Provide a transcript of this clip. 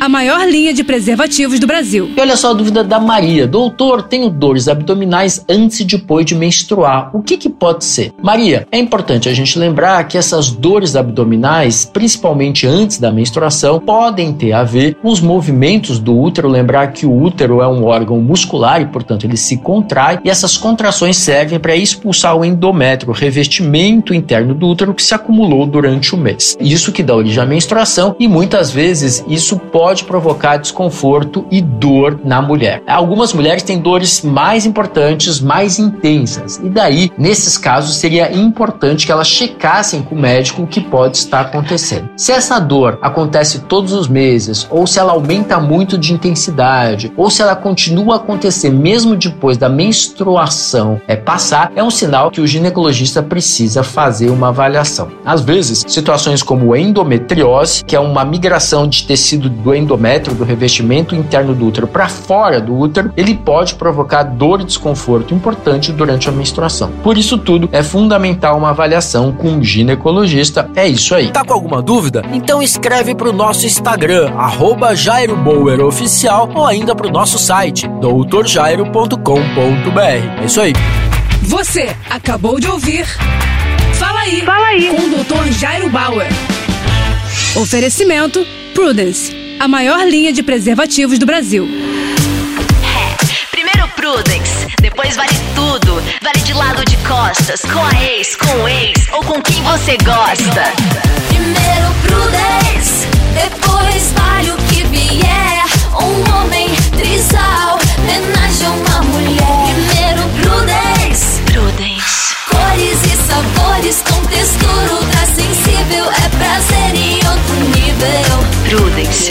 a maior linha de preservativos do Brasil. E olha só a dúvida da Maria. Doutor, tenho dores abdominais antes e depois de menstruar. O que, que pode ser? Maria, é importante a gente lembrar que essas dores abdominais, principalmente antes da menstruação, podem ter a ver com os movimentos do útero. Lembrar que o útero é um órgão muscular e, portanto, ele se contrai e essas contrações servem para expulsar o endométrio, o revestimento interno do útero que se acumulou durante o mês. Isso que dá origem à menstruação e muitas vezes isso pode pode provocar desconforto e dor na mulher. Algumas mulheres têm dores mais importantes, mais intensas, e daí, nesses casos, seria importante que elas checassem com o médico o que pode estar acontecendo. Se essa dor acontece todos os meses, ou se ela aumenta muito de intensidade, ou se ela continua a acontecer mesmo depois da menstruação é passar, é um sinal que o ginecologista precisa fazer uma avaliação. Às vezes, situações como endometriose, que é uma migração de tecido do endométrio, do revestimento interno do útero para fora do útero, ele pode provocar dor e desconforto importante durante a menstruação. Por isso tudo, é fundamental uma avaliação com um ginecologista. É isso aí. Tá com alguma dúvida? Então escreve para o nosso Instagram, arroba Oficial, ou ainda para o nosso site, doutorjairo.com.br. É isso aí. Você acabou de ouvir Fala aí, Fala aí. com o Dr. Jairo Bauer. Oferecimento Prudence a maior linha de preservativos do Brasil. É, primeiro Prudence, depois vale tudo. Vale de lado de costas, com a ex, com o ex ou com quem você gosta. Primeiro Prudence, depois vale o que vier. Um homem trisal, homenagem a uma mulher. Primeiro Prudence, Prudence. Cores e sabores com textura ultra sensível. É prazer em outro nível. Prudence,